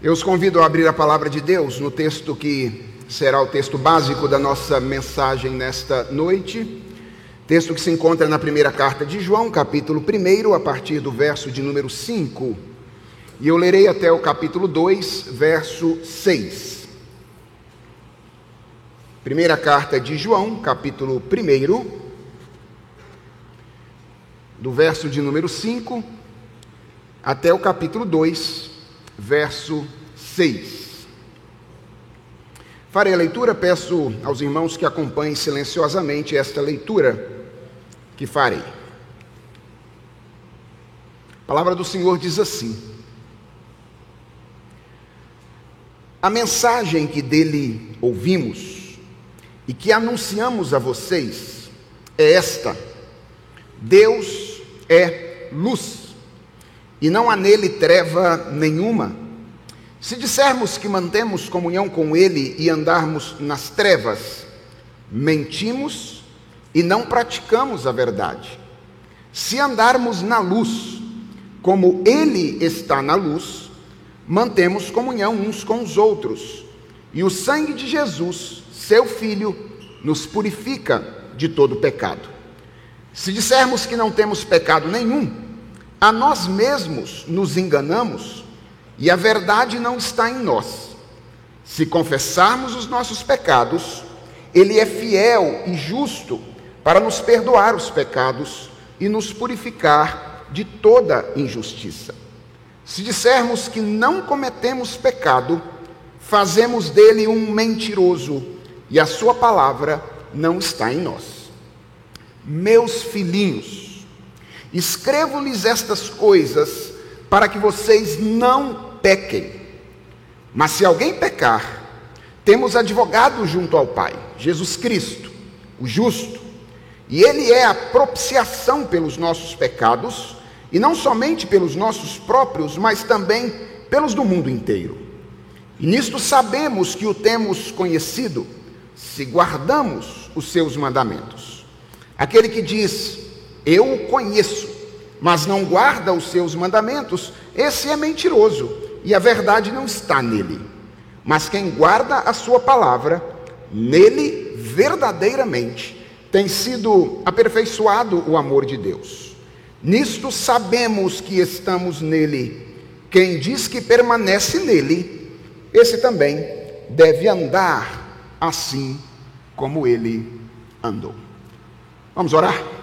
Eu os convido a abrir a palavra de Deus no texto que será o texto básico da nossa mensagem nesta noite. Texto que se encontra na primeira carta de João, capítulo 1, a partir do verso de número 5. E eu lerei até o capítulo 2, verso 6. Primeira carta de João, capítulo 1, do verso de número 5 até o capítulo 2, verso 6. Farei a leitura, peço aos irmãos que acompanhem silenciosamente esta leitura que farei. A palavra do Senhor diz assim: A mensagem que dele ouvimos e que anunciamos a vocês é esta: Deus é luz e não há nele treva nenhuma. Se dissermos que mantemos comunhão com Ele e andarmos nas trevas, mentimos e não praticamos a verdade. Se andarmos na luz, como Ele está na luz, mantemos comunhão uns com os outros, e o sangue de Jesus, seu Filho, nos purifica de todo pecado. Se dissermos que não temos pecado nenhum, a nós mesmos nos enganamos e a verdade não está em nós. Se confessarmos os nossos pecados, Ele é fiel e justo para nos perdoar os pecados e nos purificar de toda injustiça. Se dissermos que não cometemos pecado, fazemos dele um mentiroso e a sua palavra não está em nós. Meus filhinhos, Escrevo-lhes estas coisas para que vocês não pequem. Mas se alguém pecar, temos advogado junto ao Pai, Jesus Cristo, o justo, e ele é a propiciação pelos nossos pecados, e não somente pelos nossos próprios, mas também pelos do mundo inteiro. E nisto sabemos que o temos conhecido, se guardamos os seus mandamentos. Aquele que diz, eu o conheço, mas não guarda os seus mandamentos, esse é mentiroso e a verdade não está nele. Mas quem guarda a sua palavra, nele verdadeiramente tem sido aperfeiçoado o amor de Deus. Nisto sabemos que estamos nele. Quem diz que permanece nele, esse também deve andar assim como ele andou. Vamos orar?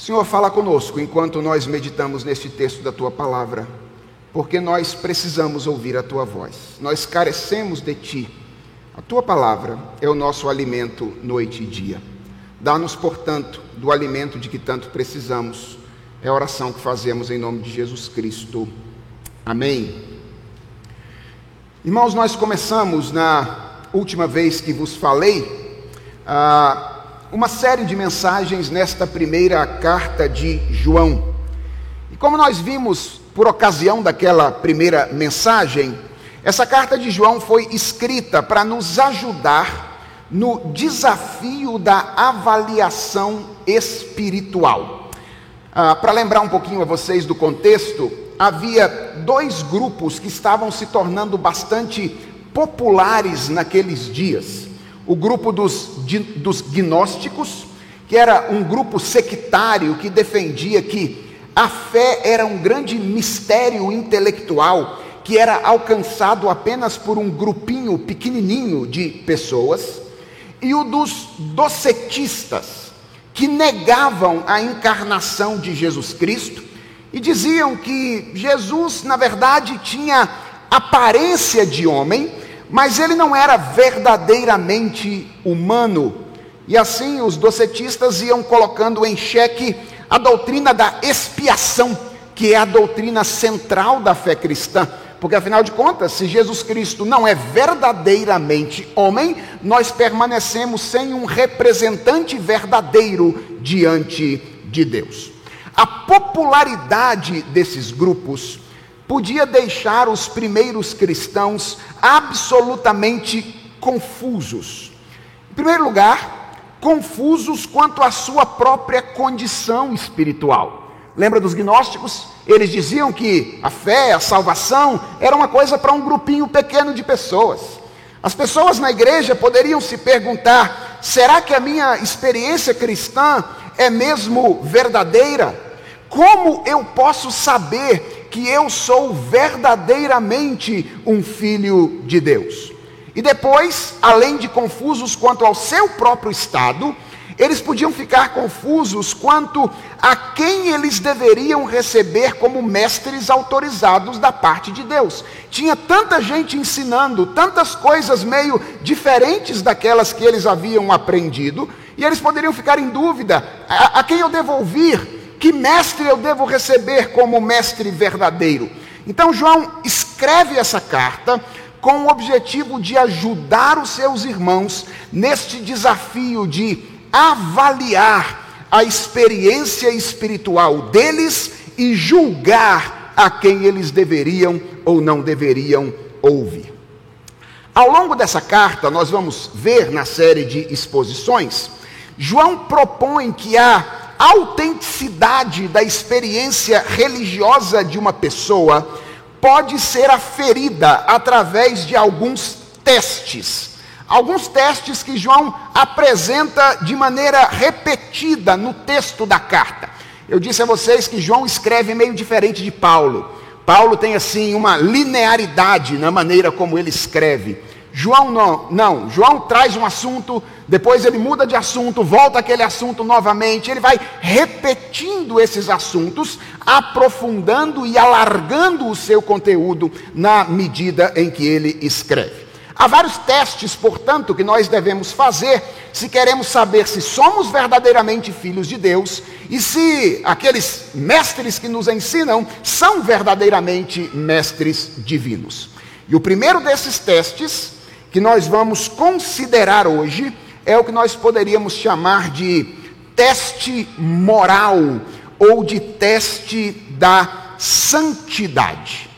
Senhor, fala conosco enquanto nós meditamos neste texto da tua palavra, porque nós precisamos ouvir a tua voz. Nós carecemos de ti. A tua palavra é o nosso alimento noite e dia. Dá-nos, portanto, do alimento de que tanto precisamos. É a oração que fazemos em nome de Jesus Cristo. Amém. Irmãos, nós começamos na última vez que vos falei. Ah, uma série de mensagens nesta primeira carta de João. E como nós vimos por ocasião daquela primeira mensagem, essa carta de João foi escrita para nos ajudar no desafio da avaliação espiritual. Ah, para lembrar um pouquinho a vocês do contexto, havia dois grupos que estavam se tornando bastante populares naqueles dias o grupo dos, dos gnósticos, que era um grupo sectário que defendia que a fé era um grande mistério intelectual que era alcançado apenas por um grupinho pequenininho de pessoas, e o dos docetistas, que negavam a encarnação de Jesus Cristo e diziam que Jesus, na verdade, tinha aparência de homem, mas ele não era verdadeiramente humano. E assim os docetistas iam colocando em xeque a doutrina da expiação, que é a doutrina central da fé cristã. Porque afinal de contas, se Jesus Cristo não é verdadeiramente homem, nós permanecemos sem um representante verdadeiro diante de Deus. A popularidade desses grupos podia deixar os primeiros cristãos absolutamente confusos. Em primeiro lugar, confusos quanto à sua própria condição espiritual. Lembra dos gnósticos? Eles diziam que a fé, a salvação, era uma coisa para um grupinho pequeno de pessoas. As pessoas na igreja poderiam se perguntar: será que a minha experiência cristã é mesmo verdadeira? Como eu posso saber que eu sou verdadeiramente um filho de Deus? E depois, além de confusos quanto ao seu próprio estado, eles podiam ficar confusos quanto a quem eles deveriam receber como mestres autorizados da parte de Deus. Tinha tanta gente ensinando, tantas coisas meio diferentes daquelas que eles haviam aprendido, e eles poderiam ficar em dúvida: a, a quem eu devo? Que mestre eu devo receber como mestre verdadeiro? Então, João escreve essa carta com o objetivo de ajudar os seus irmãos neste desafio de avaliar a experiência espiritual deles e julgar a quem eles deveriam ou não deveriam ouvir. Ao longo dessa carta, nós vamos ver na série de exposições, João propõe que a autenticidade da experiência religiosa de uma pessoa pode ser aferida através de alguns testes alguns testes que João apresenta de maneira repetida no texto da carta. Eu disse a vocês que João escreve meio diferente de Paulo. Paulo tem assim uma linearidade na maneira como ele escreve. João não, não. João traz um assunto, depois ele muda de assunto, volta aquele assunto novamente, ele vai repetindo esses assuntos, aprofundando e alargando o seu conteúdo na medida em que ele escreve. Há vários testes, portanto, que nós devemos fazer se queremos saber se somos verdadeiramente filhos de Deus e se aqueles mestres que nos ensinam são verdadeiramente mestres divinos. E o primeiro desses testes que nós vamos considerar hoje é o que nós poderíamos chamar de teste moral ou de teste da santidade.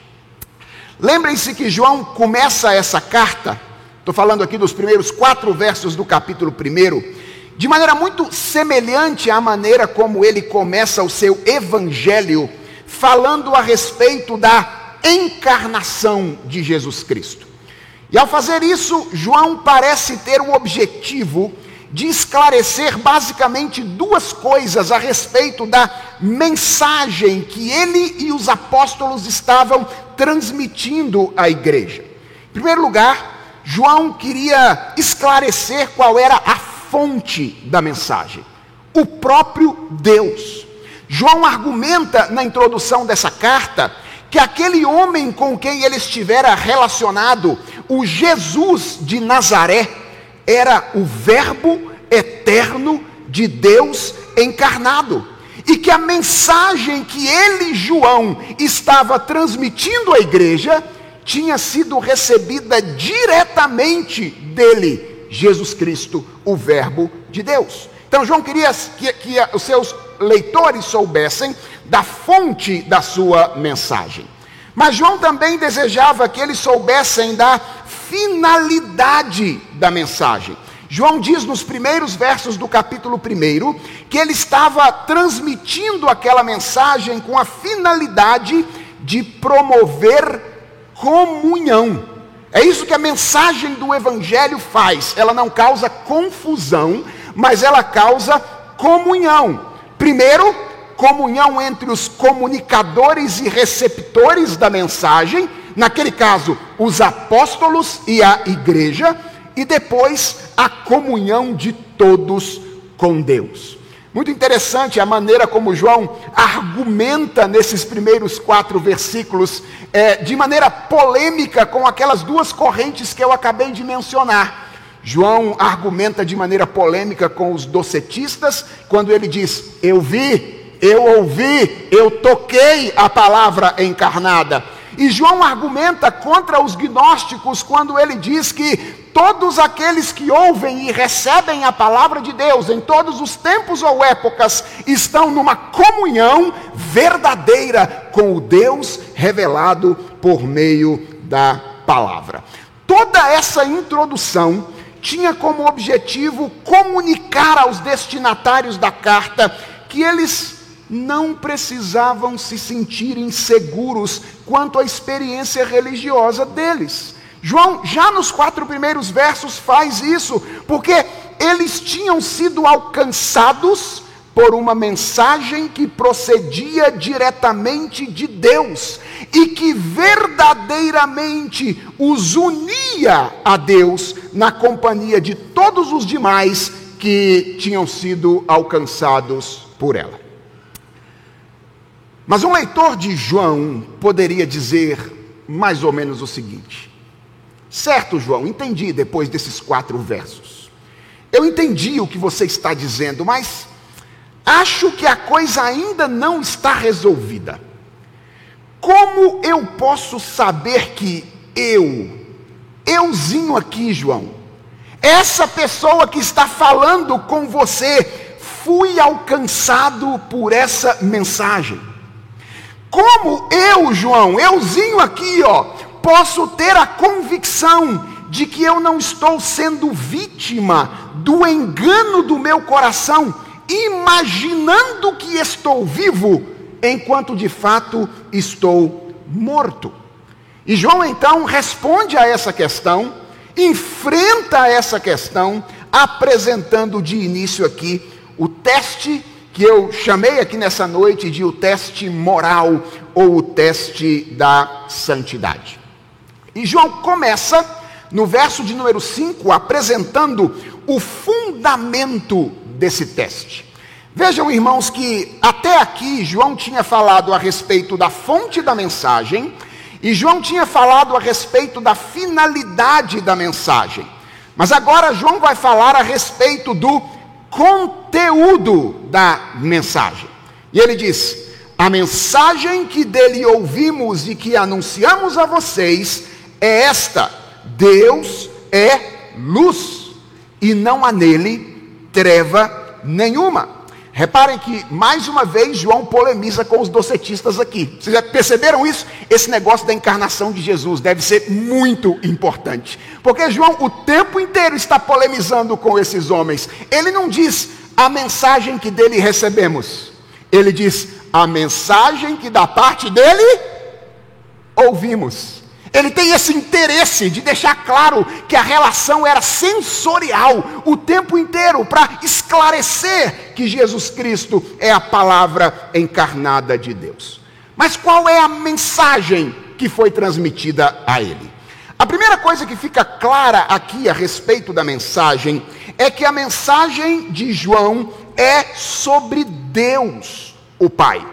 Lembrem-se que João começa essa carta, estou falando aqui dos primeiros quatro versos do capítulo 1, de maneira muito semelhante à maneira como ele começa o seu evangelho, falando a respeito da encarnação de Jesus Cristo. E ao fazer isso, João parece ter o objetivo de esclarecer basicamente duas coisas a respeito da mensagem que ele e os apóstolos estavam transmitindo à igreja. Em primeiro lugar, João queria esclarecer qual era a fonte da mensagem: o próprio Deus. João argumenta na introdução dessa carta que aquele homem com quem ele estivera relacionado, o Jesus de Nazaré, era o Verbo eterno de Deus encarnado. E que a mensagem que ele, João, estava transmitindo à igreja tinha sido recebida diretamente dele, Jesus Cristo, o Verbo de Deus. Então, João queria que, que os seus leitores soubessem da fonte da sua mensagem. Mas João também desejava que eles soubessem da finalidade da mensagem. João diz nos primeiros versos do capítulo 1 que ele estava transmitindo aquela mensagem com a finalidade de promover comunhão. É isso que a mensagem do Evangelho faz. Ela não causa confusão, mas ela causa comunhão. Primeiro, comunhão entre os comunicadores e receptores da mensagem, naquele caso, os apóstolos e a igreja e depois a comunhão de todos com Deus. Muito interessante a maneira como João argumenta nesses primeiros quatro versículos, é, de maneira polêmica com aquelas duas correntes que eu acabei de mencionar. João argumenta de maneira polêmica com os docetistas, quando ele diz: Eu vi, eu ouvi, eu toquei a palavra encarnada. E João argumenta contra os gnósticos quando ele diz que todos aqueles que ouvem e recebem a palavra de Deus em todos os tempos ou épocas estão numa comunhão verdadeira com o Deus revelado por meio da palavra. Toda essa introdução tinha como objetivo comunicar aos destinatários da carta que eles não precisavam se sentir inseguros quanto à experiência religiosa deles. João, já nos quatro primeiros versos, faz isso, porque eles tinham sido alcançados por uma mensagem que procedia diretamente de Deus e que verdadeiramente os unia a Deus na companhia de todos os demais que tinham sido alcançados por ela. Mas um leitor de João poderia dizer mais ou menos o seguinte: Certo, João, entendi depois desses quatro versos. Eu entendi o que você está dizendo, mas Acho que a coisa ainda não está resolvida. Como eu posso saber que eu, euzinho aqui, João, essa pessoa que está falando com você, fui alcançado por essa mensagem? Como eu, João, euzinho aqui, ó, posso ter a convicção de que eu não estou sendo vítima do engano do meu coração? imaginando que estou vivo, enquanto de fato estou morto. E João então responde a essa questão, enfrenta essa questão, apresentando de início aqui o teste que eu chamei aqui nessa noite de o teste moral ou o teste da santidade. E João começa no verso de número 5 apresentando o fundamento desse teste. Vejam, irmãos, que até aqui João tinha falado a respeito da fonte da mensagem e João tinha falado a respeito da finalidade da mensagem. Mas agora João vai falar a respeito do conteúdo da mensagem. E ele diz: A mensagem que dele ouvimos e que anunciamos a vocês é esta: Deus é luz e não há nele treva nenhuma. Reparem que, mais uma vez, João polemiza com os docetistas aqui. Vocês já perceberam isso? Esse negócio da encarnação de Jesus deve ser muito importante. Porque João o tempo inteiro está polemizando com esses homens. Ele não diz a mensagem que dele recebemos. Ele diz a mensagem que da parte dele ouvimos. Ele tem esse interesse de deixar claro que a relação era sensorial o tempo inteiro para esclarecer que Jesus Cristo é a palavra encarnada de Deus. Mas qual é a mensagem que foi transmitida a ele? A primeira coisa que fica clara aqui a respeito da mensagem é que a mensagem de João é sobre Deus, o Pai.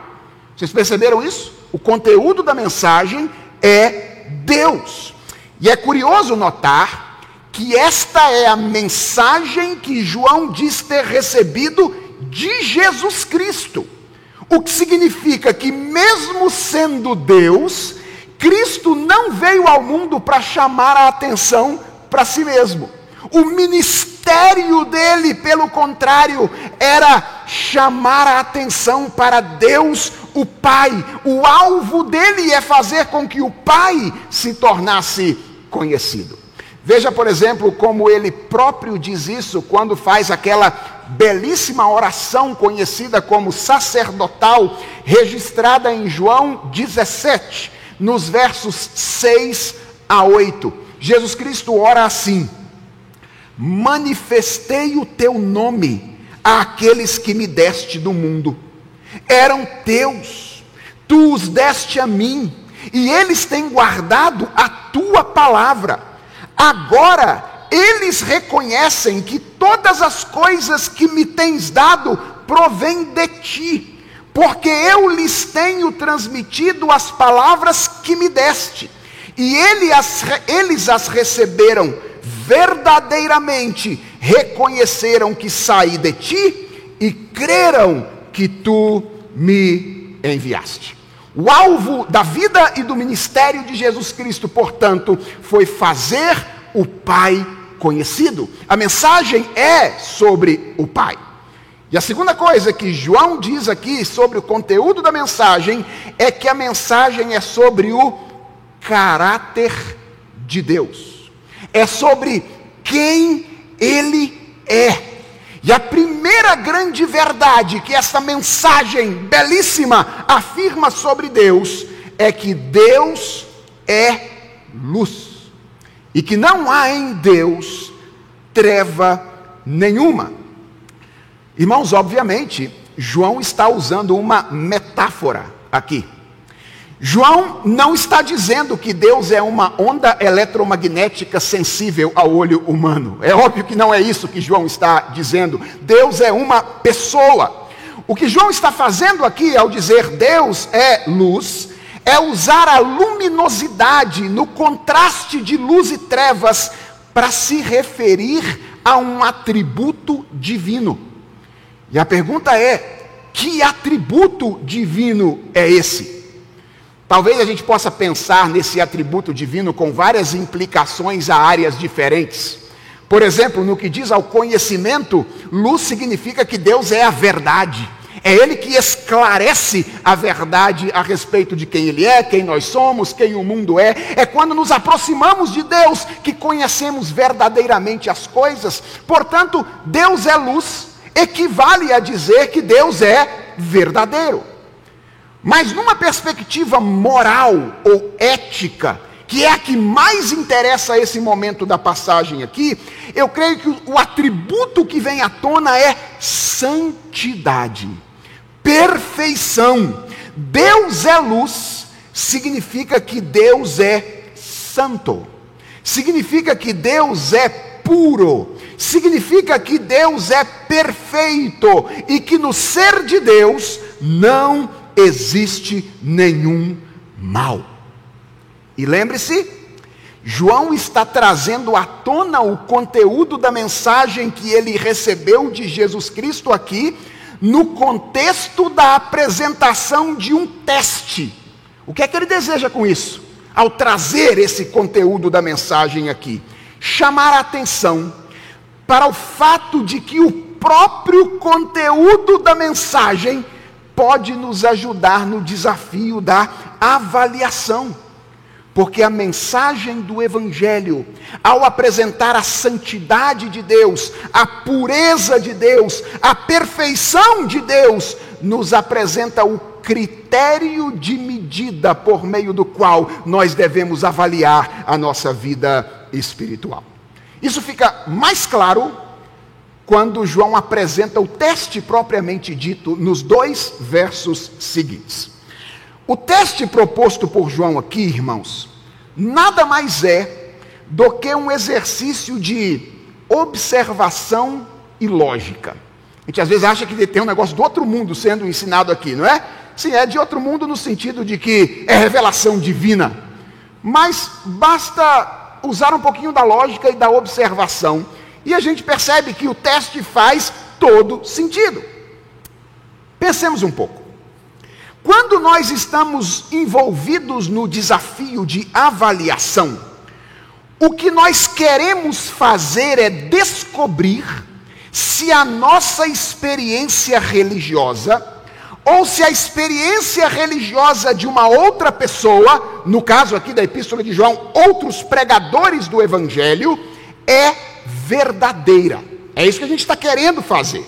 Vocês perceberam isso? O conteúdo da mensagem é Deus. E é curioso notar que esta é a mensagem que João diz ter recebido de Jesus Cristo. O que significa que, mesmo sendo Deus, Cristo não veio ao mundo para chamar a atenção para si mesmo. O ministério dele, pelo contrário, era chamar a atenção para Deus, o Pai. O alvo dele é fazer com que o Pai se tornasse conhecido. Veja, por exemplo, como ele próprio diz isso quando faz aquela belíssima oração conhecida como sacerdotal, registrada em João 17, nos versos 6 a 8. Jesus Cristo ora assim: Manifestei o teu nome àqueles que me deste do mundo eram teus, tu os deste a mim, e eles têm guardado a tua palavra. Agora eles reconhecem que todas as coisas que me tens dado provêm de ti, porque eu lhes tenho transmitido as palavras que me deste, e ele as, eles as receberam verdadeiramente, reconheceram que saí de ti e creram que tu me enviaste. O alvo da vida e do ministério de Jesus Cristo, portanto, foi fazer o Pai conhecido. A mensagem é sobre o Pai. E a segunda coisa que João diz aqui sobre o conteúdo da mensagem é que a mensagem é sobre o caráter de Deus. É sobre quem ele é. E a grande verdade que essa mensagem belíssima afirma sobre Deus é que Deus é luz e que não há em Deus treva nenhuma. Irmãos, obviamente, João está usando uma metáfora aqui. João não está dizendo que Deus é uma onda eletromagnética sensível ao olho humano. É óbvio que não é isso que João está dizendo. Deus é uma pessoa. O que João está fazendo aqui ao dizer Deus é luz, é usar a luminosidade no contraste de luz e trevas para se referir a um atributo divino. E a pergunta é: que atributo divino é esse? Talvez a gente possa pensar nesse atributo divino com várias implicações a áreas diferentes. Por exemplo, no que diz ao conhecimento, luz significa que Deus é a verdade. É Ele que esclarece a verdade a respeito de quem Ele é, quem nós somos, quem o mundo é. É quando nos aproximamos de Deus que conhecemos verdadeiramente as coisas. Portanto, Deus é luz, equivale a dizer que Deus é verdadeiro. Mas numa perspectiva moral ou ética, que é a que mais interessa esse momento da passagem aqui, eu creio que o atributo que vem à tona é santidade, perfeição. Deus é luz, significa que Deus é santo, significa que Deus é puro, significa que Deus é perfeito e que no ser de Deus não existe nenhum mal. E lembre-se, João está trazendo à tona o conteúdo da mensagem que ele recebeu de Jesus Cristo aqui, no contexto da apresentação de um teste. O que é que ele deseja com isso? Ao trazer esse conteúdo da mensagem aqui, chamar a atenção para o fato de que o próprio conteúdo da mensagem pode nos ajudar no desafio da avaliação. Porque a mensagem do Evangelho, ao apresentar a santidade de Deus, a pureza de Deus, a perfeição de Deus, nos apresenta o critério de medida por meio do qual nós devemos avaliar a nossa vida espiritual. Isso fica mais claro quando João apresenta o teste propriamente dito nos dois versos seguintes. O teste proposto por João aqui, irmãos, nada mais é do que um exercício de observação e lógica. A gente às vezes acha que tem um negócio do outro mundo sendo ensinado aqui, não é? Sim, é de outro mundo no sentido de que é revelação divina. Mas basta usar um pouquinho da lógica e da observação e a gente percebe que o teste faz todo sentido. Pensemos um pouco. Quando nós estamos envolvidos no desafio de avaliação, o que nós queremos fazer é descobrir se a nossa experiência religiosa, ou se a experiência religiosa de uma outra pessoa, no caso aqui da Epístola de João, outros pregadores do Evangelho, é verdadeira. É isso que a gente está querendo fazer.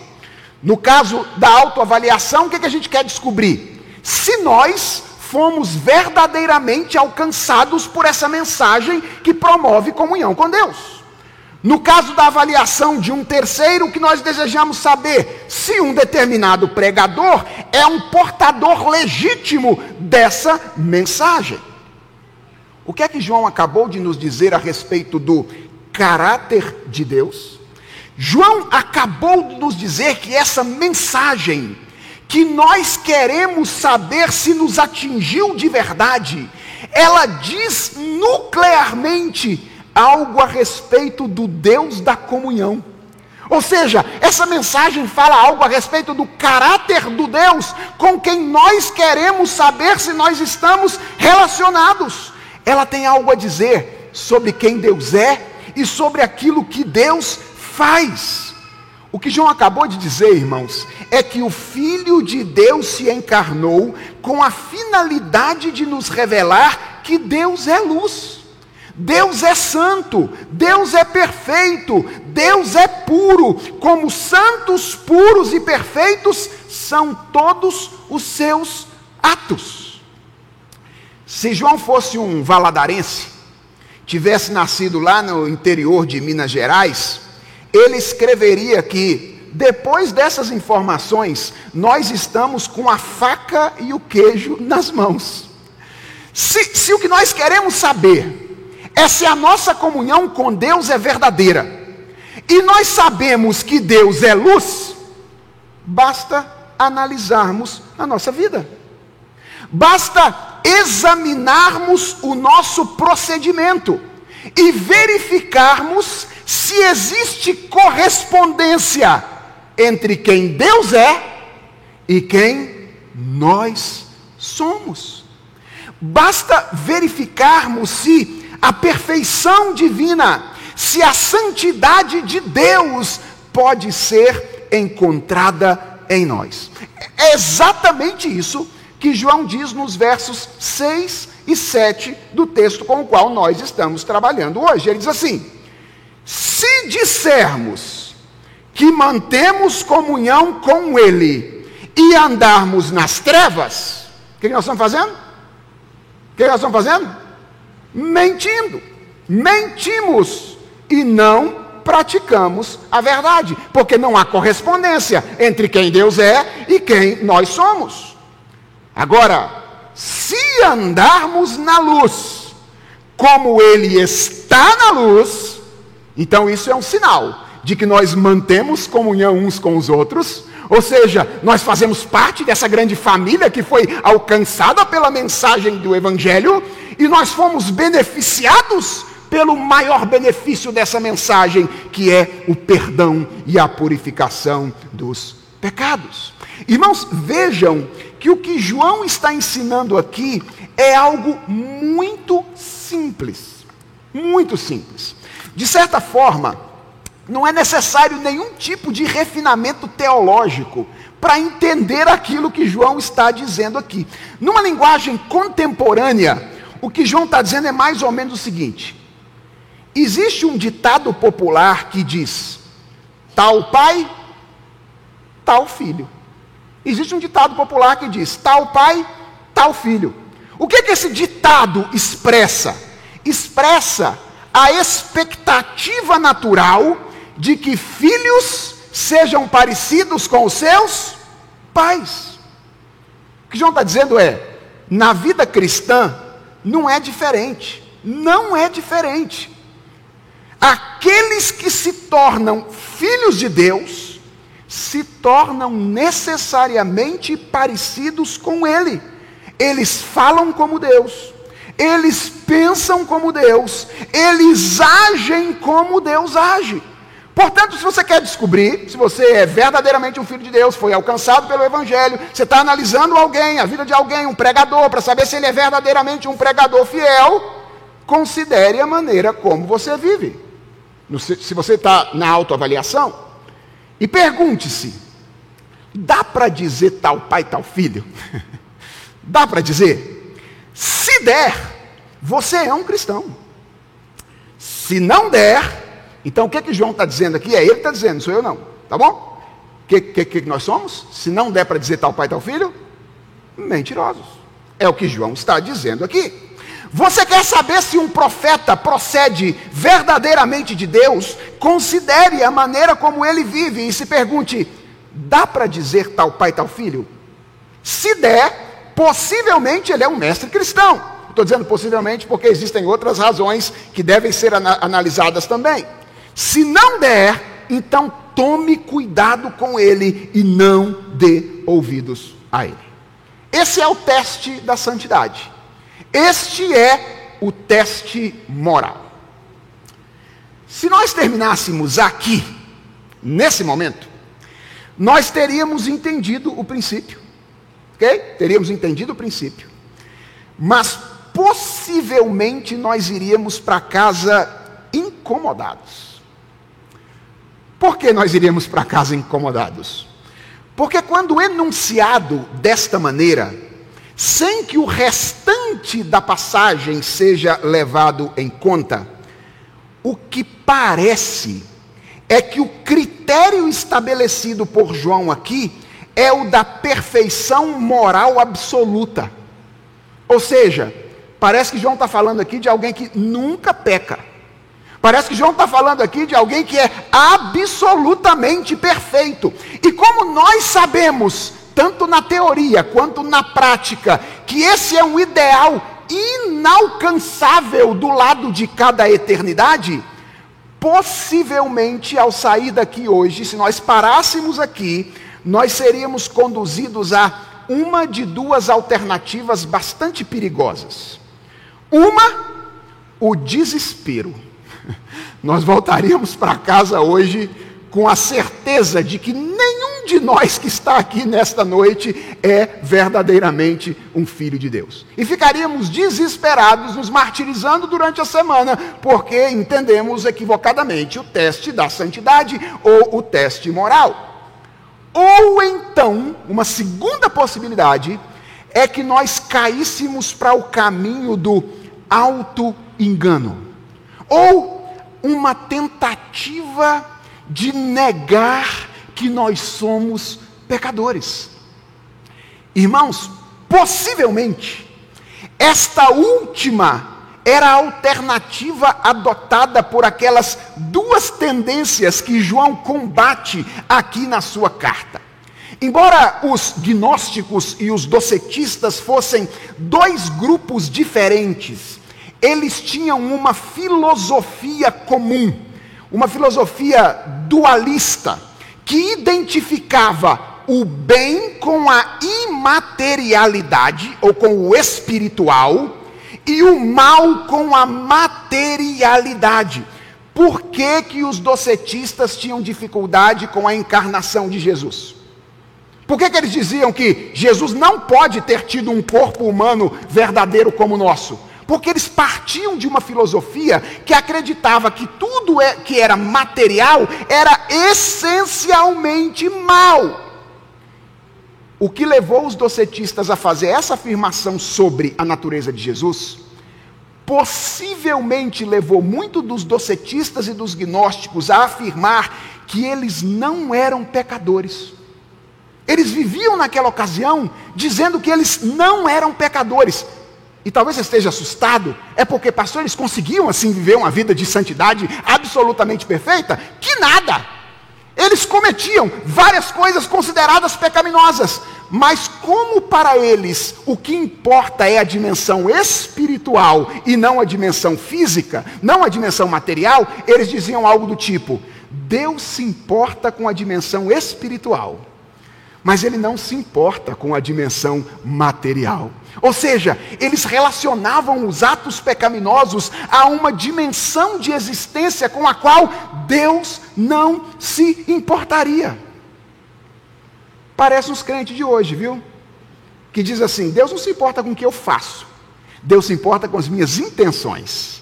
No caso da autoavaliação, o que, que a gente quer descobrir? Se nós fomos verdadeiramente alcançados por essa mensagem que promove comunhão com Deus. No caso da avaliação de um terceiro, o que nós desejamos saber? Se um determinado pregador é um portador legítimo dessa mensagem. O que é que João acabou de nos dizer a respeito do caráter de Deus. João acabou de nos dizer que essa mensagem, que nós queremos saber se nos atingiu de verdade, ela diz nuclearmente algo a respeito do Deus da comunhão. Ou seja, essa mensagem fala algo a respeito do caráter do Deus com quem nós queremos saber se nós estamos relacionados. Ela tem algo a dizer sobre quem Deus é e sobre aquilo que Deus faz. O que João acabou de dizer, irmãos, é que o Filho de Deus se encarnou com a finalidade de nos revelar que Deus é luz. Deus é santo, Deus é perfeito, Deus é puro, como santos, puros e perfeitos são todos os seus atos. Se João fosse um valadarense, tivesse nascido lá no interior de Minas Gerais, ele escreveria que, depois dessas informações, nós estamos com a faca e o queijo nas mãos. Se, se o que nós queremos saber é se a nossa comunhão com Deus é verdadeira, e nós sabemos que Deus é luz, basta analisarmos a nossa vida, basta examinarmos o nosso procedimento e verificarmos se existe correspondência entre quem Deus é e quem nós somos. Basta verificarmos se a perfeição divina, se a santidade de Deus pode ser encontrada em nós. É exatamente isso que João diz nos versos 6 e 7 do texto com o qual nós estamos trabalhando hoje. Ele diz assim: Se dissermos que mantemos comunhão com Ele e andarmos nas trevas, o que nós estamos fazendo? O que nós estamos fazendo? mentindo. Mentimos e não praticamos a verdade, porque não há correspondência entre quem Deus é e quem nós somos. Agora, se andarmos na luz, como Ele está na luz, então isso é um sinal de que nós mantemos comunhão uns com os outros, ou seja, nós fazemos parte dessa grande família que foi alcançada pela mensagem do Evangelho e nós fomos beneficiados pelo maior benefício dessa mensagem, que é o perdão e a purificação dos pecados. Irmãos, vejam que o que João está ensinando aqui é algo muito simples. Muito simples. De certa forma, não é necessário nenhum tipo de refinamento teológico para entender aquilo que João está dizendo aqui. Numa linguagem contemporânea, o que João está dizendo é mais ou menos o seguinte: existe um ditado popular que diz, tal pai, tal filho. Existe um ditado popular que diz, tal pai, tal filho. O que, que esse ditado expressa? Expressa a expectativa natural de que filhos sejam parecidos com os seus pais. O que João está dizendo é: na vida cristã, não é diferente. Não é diferente. Aqueles que se tornam filhos de Deus se tornam necessariamente parecidos com Ele. Eles falam como Deus, eles pensam como Deus, eles agem como Deus age. Portanto, se você quer descobrir se você é verdadeiramente um filho de Deus, foi alcançado pelo Evangelho, você está analisando alguém, a vida de alguém, um pregador, para saber se ele é verdadeiramente um pregador fiel, considere a maneira como você vive. Se você está na autoavaliação, e pergunte-se: dá para dizer tal pai, tal filho? dá para dizer? Se der, você é um cristão. Se não der, então o que, que João está dizendo aqui? É ele que está dizendo, sou eu não. Tá bom? O que, que, que nós somos? Se não der para dizer tal pai, tal filho, mentirosos. É o que João está dizendo aqui. Você quer saber se um profeta procede verdadeiramente de Deus? Considere a maneira como ele vive e se pergunte: dá para dizer tal pai, tal filho? Se der, possivelmente ele é um mestre cristão. Estou dizendo possivelmente porque existem outras razões que devem ser analisadas também. Se não der, então tome cuidado com ele e não dê ouvidos a ele. Esse é o teste da santidade. Este é o teste moral. Se nós terminássemos aqui, nesse momento, nós teríamos entendido o princípio. Ok? Teríamos entendido o princípio. Mas possivelmente nós iríamos para casa incomodados. Por que nós iríamos para casa incomodados? Porque quando enunciado desta maneira, sem que o restante da passagem seja levado em conta, o que parece é que o critério estabelecido por João aqui é o da perfeição moral absoluta. Ou seja, parece que João está falando aqui de alguém que nunca peca. Parece que João está falando aqui de alguém que é absolutamente perfeito. E como nós sabemos, tanto na teoria quanto na prática, que esse é um ideal inalcançável do lado de cada eternidade, possivelmente ao sair daqui hoje, se nós parássemos aqui, nós seríamos conduzidos a uma de duas alternativas bastante perigosas. Uma, o desespero. Nós voltaríamos para casa hoje com a certeza de que nenhum de nós que está aqui nesta noite é verdadeiramente um filho de Deus. E ficaríamos desesperados, nos martirizando durante a semana, porque entendemos equivocadamente o teste da santidade ou o teste moral. Ou então, uma segunda possibilidade é que nós caíssemos para o caminho do auto-engano, ou uma tentativa de negar que nós somos pecadores. Irmãos, possivelmente, esta última era a alternativa adotada por aquelas duas tendências que João combate aqui na sua carta. Embora os gnósticos e os docetistas fossem dois grupos diferentes, eles tinham uma filosofia comum, uma filosofia dualista, que identificava o bem com a imaterialidade ou com o espiritual e o mal com a materialidade. Por que, que os docetistas tinham dificuldade com a encarnação de Jesus? Por que, que eles diziam que Jesus não pode ter tido um corpo humano verdadeiro como o nosso? Porque eles partiam de uma filosofia que acreditava que tudo é, que era material era essencialmente mal. O que levou os docetistas a fazer essa afirmação sobre a natureza de Jesus, possivelmente levou muito dos docetistas e dos gnósticos a afirmar que eles não eram pecadores. Eles viviam naquela ocasião dizendo que eles não eram pecadores. E talvez você esteja assustado, é porque, pastor, eles conseguiam assim viver uma vida de santidade absolutamente perfeita? Que nada! Eles cometiam várias coisas consideradas pecaminosas, mas como para eles o que importa é a dimensão espiritual e não a dimensão física, não a dimensão material, eles diziam algo do tipo: Deus se importa com a dimensão espiritual, mas ele não se importa com a dimensão material. Ou seja, eles relacionavam os atos pecaminosos a uma dimensão de existência com a qual Deus não se importaria. Parece os crentes de hoje, viu? Que diz assim: Deus não se importa com o que eu faço, Deus se importa com as minhas intenções.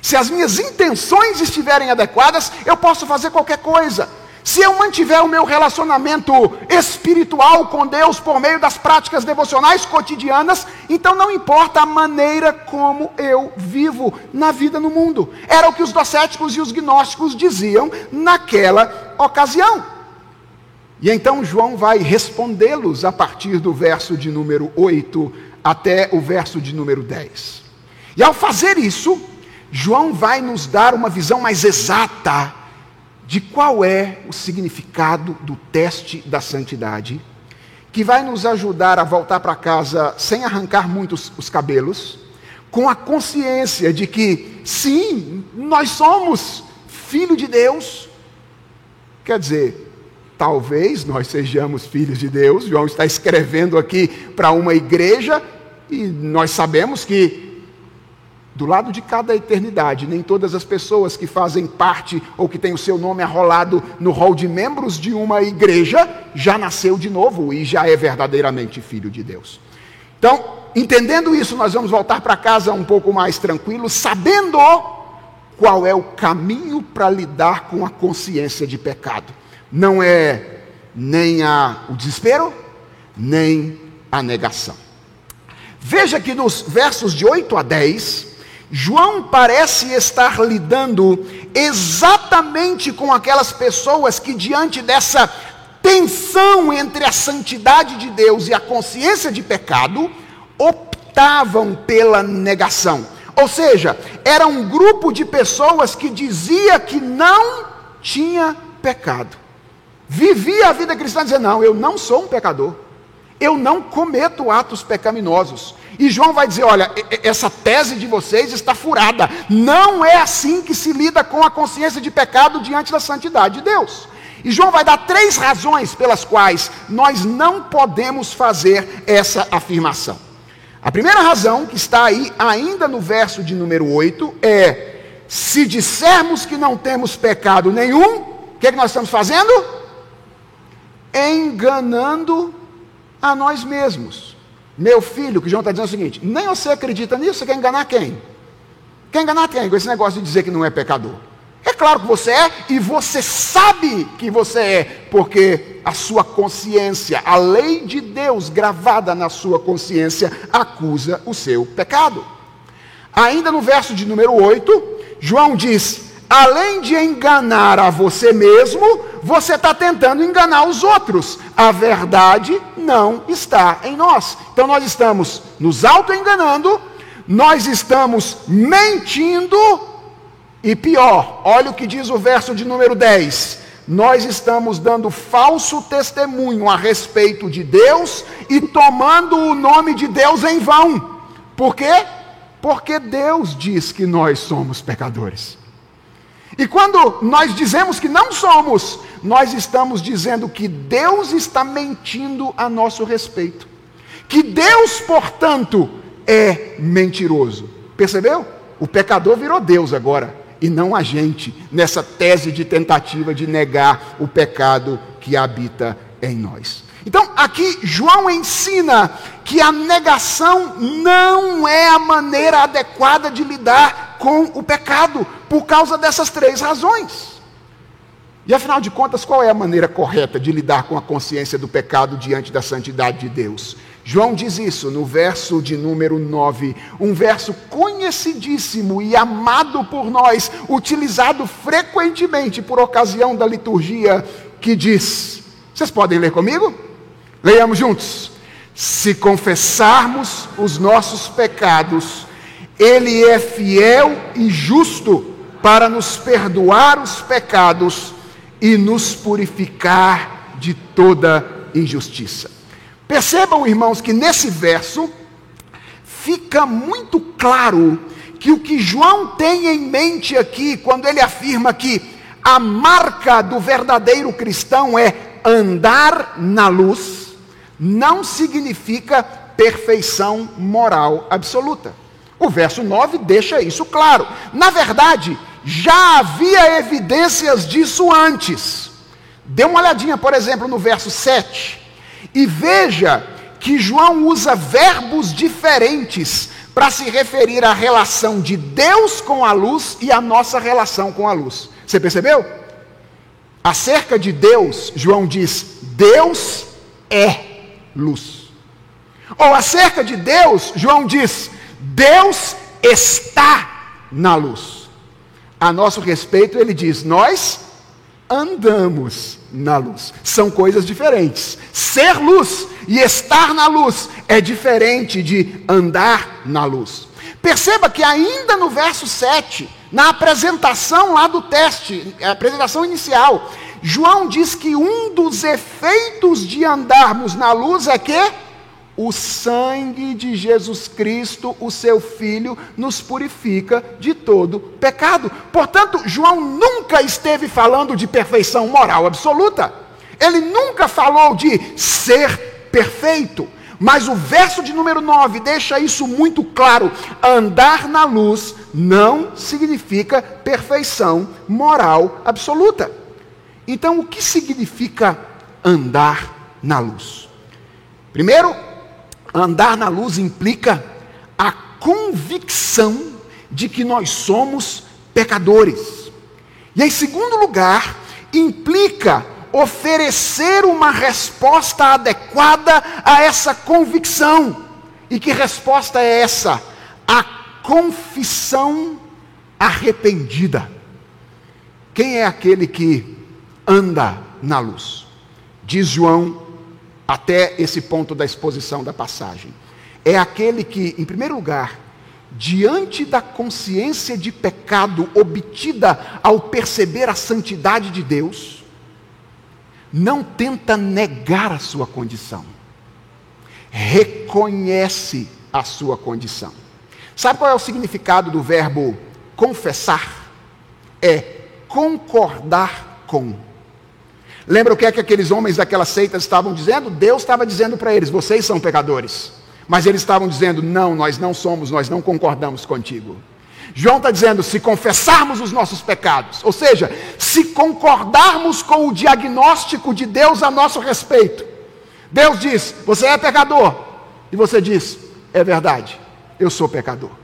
Se as minhas intenções estiverem adequadas, eu posso fazer qualquer coisa. Se eu mantiver o meu relacionamento espiritual com Deus por meio das práticas devocionais cotidianas, então não importa a maneira como eu vivo na vida no mundo. Era o que os docéticos e os gnósticos diziam naquela ocasião. E então João vai respondê-los a partir do verso de número 8 até o verso de número 10. E ao fazer isso, João vai nos dar uma visão mais exata de qual é o significado do teste da santidade, que vai nos ajudar a voltar para casa sem arrancar muitos os cabelos, com a consciência de que, sim, nós somos filho de Deus. Quer dizer, talvez nós sejamos filhos de Deus. João está escrevendo aqui para uma igreja e nós sabemos que do lado de cada eternidade, nem todas as pessoas que fazem parte ou que têm o seu nome arrolado no rol de membros de uma igreja já nasceu de novo e já é verdadeiramente filho de Deus. Então, entendendo isso, nós vamos voltar para casa um pouco mais tranquilo, sabendo qual é o caminho para lidar com a consciência de pecado. Não é nem a, o desespero, nem a negação. Veja que nos versos de 8 a 10, João parece estar lidando exatamente com aquelas pessoas que, diante dessa tensão entre a santidade de Deus e a consciência de pecado, optavam pela negação. Ou seja, era um grupo de pessoas que dizia que não tinha pecado. Vivia a vida cristã dizendo: Não, eu não sou um pecador. Eu não cometo atos pecaminosos. E João vai dizer: Olha, essa tese de vocês está furada. Não é assim que se lida com a consciência de pecado diante da santidade de Deus. E João vai dar três razões pelas quais nós não podemos fazer essa afirmação. A primeira razão, que está aí ainda no verso de número 8, é: se dissermos que não temos pecado nenhum, o que, é que nós estamos fazendo? Enganando a nós mesmos. Meu filho, que João está dizendo o seguinte: nem você acredita nisso, você quer enganar quem? Quer enganar quem com esse negócio de dizer que não é pecador? É claro que você é, e você sabe que você é, porque a sua consciência, a lei de Deus gravada na sua consciência, acusa o seu pecado. Ainda no verso de número 8, João diz: além de enganar a você mesmo, você está tentando enganar os outros. A verdade não está em nós. Então nós estamos nos auto-enganando, nós estamos mentindo e pior, olha o que diz o verso de número 10. Nós estamos dando falso testemunho a respeito de Deus e tomando o nome de Deus em vão. Por quê? Porque Deus diz que nós somos pecadores. E quando nós dizemos que não somos, nós estamos dizendo que Deus está mentindo a nosso respeito. Que Deus, portanto, é mentiroso. Percebeu? O pecador virou Deus agora e não a gente, nessa tese de tentativa de negar o pecado que habita em nós. Então, aqui João ensina que a negação não é a maneira adequada de lidar com o pecado, por causa dessas três razões. E afinal de contas, qual é a maneira correta de lidar com a consciência do pecado diante da santidade de Deus? João diz isso no verso de número 9, um verso conhecidíssimo e amado por nós, utilizado frequentemente por ocasião da liturgia, que diz: Vocês podem ler comigo? Leiamos juntos. Se confessarmos os nossos pecados, Ele é fiel e justo para nos perdoar os pecados e nos purificar de toda injustiça. Percebam, irmãos, que nesse verso fica muito claro que o que João tem em mente aqui, quando ele afirma que a marca do verdadeiro cristão é andar na luz, não significa perfeição moral absoluta. O verso 9 deixa isso claro. Na verdade, já havia evidências disso antes. Dê uma olhadinha, por exemplo, no verso 7. E veja que João usa verbos diferentes para se referir à relação de Deus com a luz e à nossa relação com a luz. Você percebeu? Acerca de Deus, João diz: Deus é luz. Ou acerca de Deus, João diz: Deus está na luz. A nosso respeito, ele diz: Nós andamos na luz. São coisas diferentes. Ser luz e estar na luz é diferente de andar na luz. Perceba que ainda no verso 7, na apresentação lá do teste, a apresentação inicial, João diz que um dos efeitos de andarmos na luz é que o sangue de Jesus Cristo, o seu Filho, nos purifica de todo pecado. Portanto, João nunca esteve falando de perfeição moral absoluta. Ele nunca falou de ser perfeito. Mas o verso de número 9 deixa isso muito claro. Andar na luz não significa perfeição moral absoluta. Então, o que significa andar na luz? Primeiro, Andar na luz implica a convicção de que nós somos pecadores. E em segundo lugar, implica oferecer uma resposta adequada a essa convicção. E que resposta é essa? A confissão arrependida. Quem é aquele que anda na luz? Diz João, até esse ponto da exposição da passagem. É aquele que, em primeiro lugar, diante da consciência de pecado obtida ao perceber a santidade de Deus, não tenta negar a sua condição, reconhece a sua condição. Sabe qual é o significado do verbo confessar? É concordar com. Lembra o que é que aqueles homens daquela seita estavam dizendo? Deus estava dizendo para eles: vocês são pecadores. Mas eles estavam dizendo: não, nós não somos, nós não concordamos contigo. João está dizendo: se confessarmos os nossos pecados, ou seja, se concordarmos com o diagnóstico de Deus a nosso respeito. Deus diz: você é pecador. E você diz: é verdade, eu sou pecador.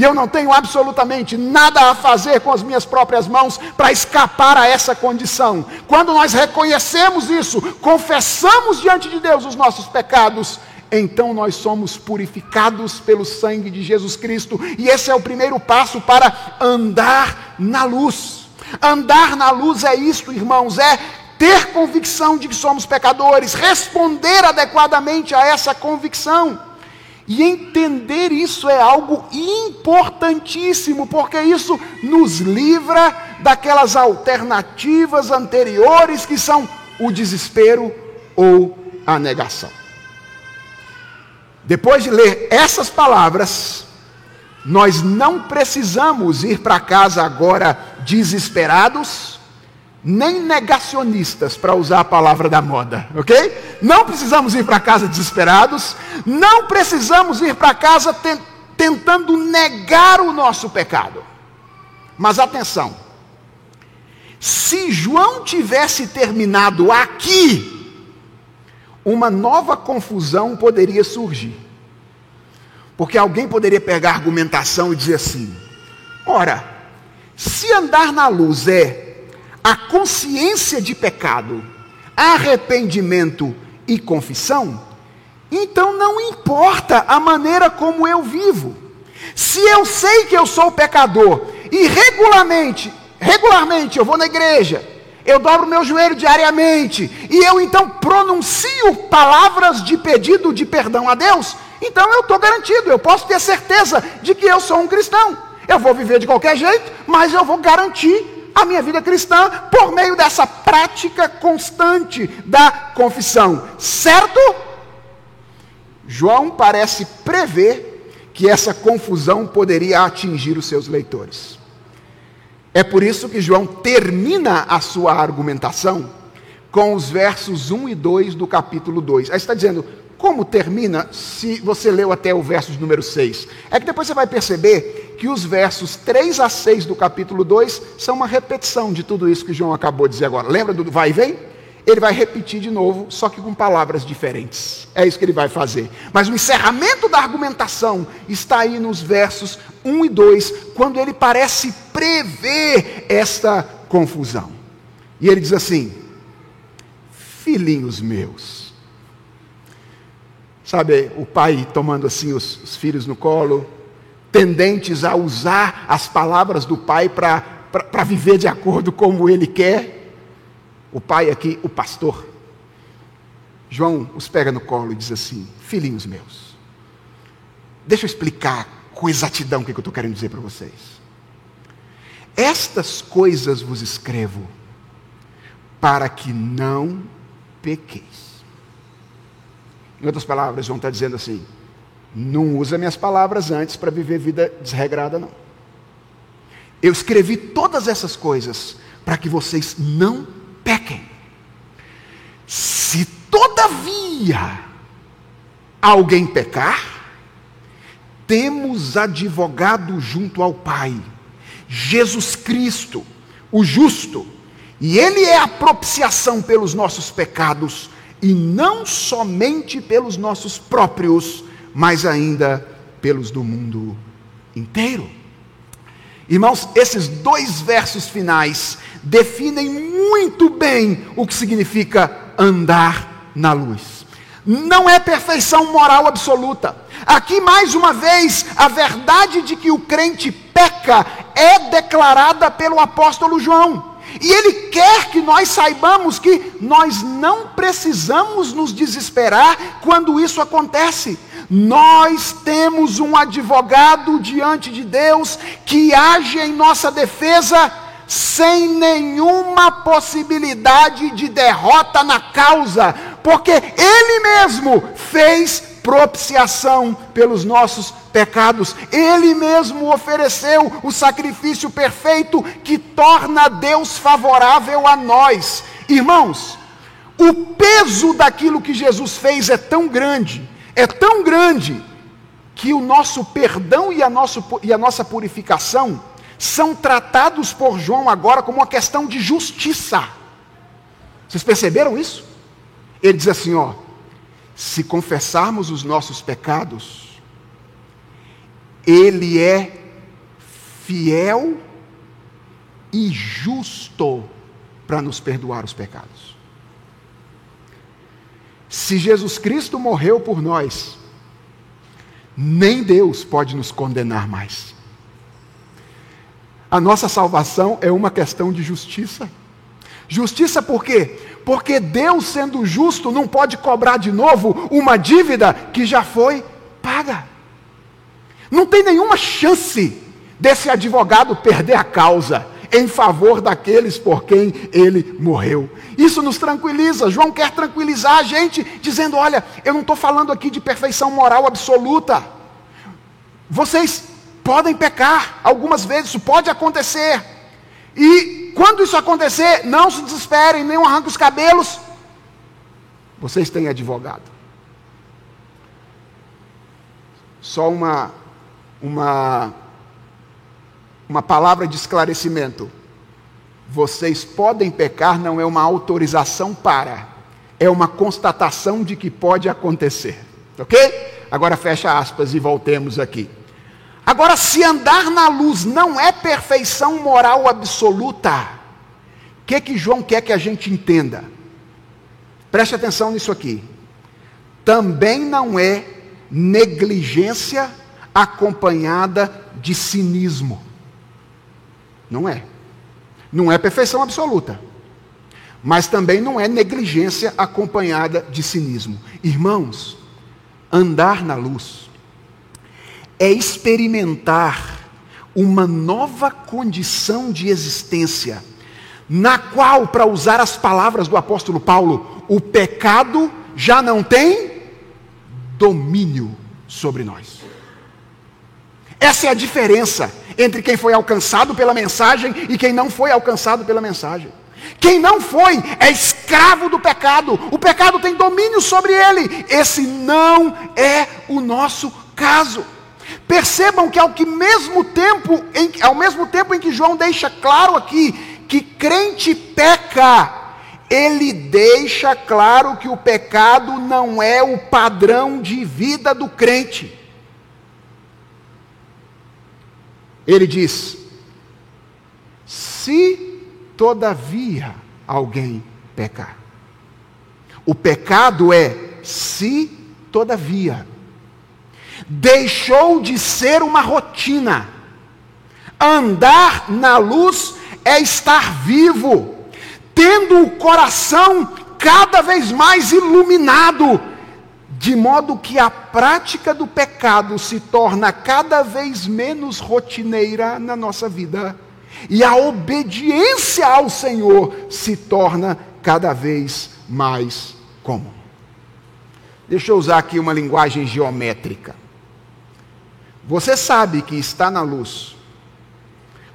E eu não tenho absolutamente nada a fazer com as minhas próprias mãos para escapar a essa condição. Quando nós reconhecemos isso, confessamos diante de Deus os nossos pecados, então nós somos purificados pelo sangue de Jesus Cristo. E esse é o primeiro passo para andar na luz. Andar na luz é isto, irmãos, é ter convicção de que somos pecadores, responder adequadamente a essa convicção. E entender isso é algo importantíssimo, porque isso nos livra daquelas alternativas anteriores que são o desespero ou a negação. Depois de ler essas palavras, nós não precisamos ir para casa agora desesperados, nem negacionistas, para usar a palavra da moda, ok? Não precisamos ir para casa desesperados, não precisamos ir para casa te tentando negar o nosso pecado. Mas atenção, se João tivesse terminado aqui, uma nova confusão poderia surgir. Porque alguém poderia pegar argumentação e dizer assim: ora, se andar na luz é a consciência de pecado, arrependimento e confissão, então não importa a maneira como eu vivo. Se eu sei que eu sou pecador e regularmente, regularmente eu vou na igreja, eu dobro meu joelho diariamente e eu então pronuncio palavras de pedido de perdão a Deus, então eu estou garantido, eu posso ter certeza de que eu sou um cristão. Eu vou viver de qualquer jeito, mas eu vou garantir a minha vida cristã por meio dessa prática constante da confissão, certo? João parece prever que essa confusão poderia atingir os seus leitores. É por isso que João termina a sua argumentação com os versos 1 e 2 do capítulo 2. Aí está dizendo, como termina se você leu até o verso de número 6? É que depois você vai perceber que os versos 3 a 6 do capítulo 2 são uma repetição de tudo isso que João acabou de dizer agora. Lembra do vai e vem? Ele vai repetir de novo, só que com palavras diferentes. É isso que ele vai fazer. Mas o encerramento da argumentação está aí nos versos 1 e 2, quando ele parece prever esta confusão. E ele diz assim: Filhinhos meus, Sabe, o pai tomando assim os, os filhos no colo, tendentes a usar as palavras do pai para viver de acordo como ele quer. O pai aqui, o pastor. João os pega no colo e diz assim: Filhinhos meus, deixa eu explicar com exatidão o que eu estou querendo dizer para vocês. Estas coisas vos escrevo para que não pequeis. Em outras palavras, João está dizendo assim: não usa minhas palavras antes para viver vida desregrada, não. Eu escrevi todas essas coisas para que vocês não pequem. Se todavia alguém pecar, temos advogado junto ao Pai, Jesus Cristo, o justo, e Ele é a propiciação pelos nossos pecados e não somente pelos nossos próprios, mas ainda pelos do mundo inteiro. Irmãos, esses dois versos finais definem muito bem o que significa andar na luz. não é perfeição moral absoluta. Aqui, mais uma vez, a verdade de que o crente peca é declarada pelo apóstolo João. E ele quer que nós saibamos que nós não precisamos nos desesperar quando isso acontece. Nós temos um advogado diante de Deus que age em nossa defesa sem nenhuma possibilidade de derrota na causa, porque Ele mesmo fez propiciação pelos nossos pecados. Ele mesmo ofereceu o sacrifício perfeito que torna Deus favorável a nós. Irmãos, o peso daquilo que Jesus fez é tão grande, é tão grande, que o nosso perdão e a, nosso, e a nossa purificação são tratados por João agora como uma questão de justiça. Vocês perceberam isso? Ele diz assim: ó, se confessarmos os nossos pecados, Ele é fiel e justo para nos perdoar os pecados. Se Jesus Cristo morreu por nós, nem Deus pode nos condenar mais. A nossa salvação é uma questão de justiça. Justiça por quê? Porque Deus, sendo justo, não pode cobrar de novo uma dívida que já foi paga. Não tem nenhuma chance desse advogado perder a causa em favor daqueles por quem ele morreu. Isso nos tranquiliza. João quer tranquilizar a gente, dizendo: Olha, eu não estou falando aqui de perfeição moral absoluta. Vocês podem pecar algumas vezes, isso pode acontecer. E quando isso acontecer, não se desesperem, nem arranquem os cabelos. Vocês têm advogado. Só uma uma uma palavra de esclarecimento. Vocês podem pecar não é uma autorização para, é uma constatação de que pode acontecer. OK? Agora fecha aspas e voltemos aqui. Agora, se andar na luz não é perfeição moral absoluta, o que, que João quer que a gente entenda? Preste atenção nisso aqui. Também não é negligência acompanhada de cinismo. Não é. Não é perfeição absoluta. Mas também não é negligência acompanhada de cinismo. Irmãos, andar na luz é experimentar uma nova condição de existência, na qual, para usar as palavras do apóstolo Paulo, o pecado já não tem domínio sobre nós. Essa é a diferença entre quem foi alcançado pela mensagem e quem não foi alcançado pela mensagem. Quem não foi é escravo do pecado, o pecado tem domínio sobre ele. Esse não é o nosso caso. Percebam que ao, que mesmo tempo, em, ao mesmo tempo em que João deixa claro aqui que crente peca, ele deixa claro que o pecado não é o padrão de vida do crente. Ele diz: se todavia alguém pecar. O pecado é se todavia deixou de ser uma rotina. Andar na luz é estar vivo, tendo o coração cada vez mais iluminado, de modo que a prática do pecado se torna cada vez menos rotineira na nossa vida, e a obediência ao Senhor se torna cada vez mais comum. Deixa eu usar aqui uma linguagem geométrica. Você sabe que está na luz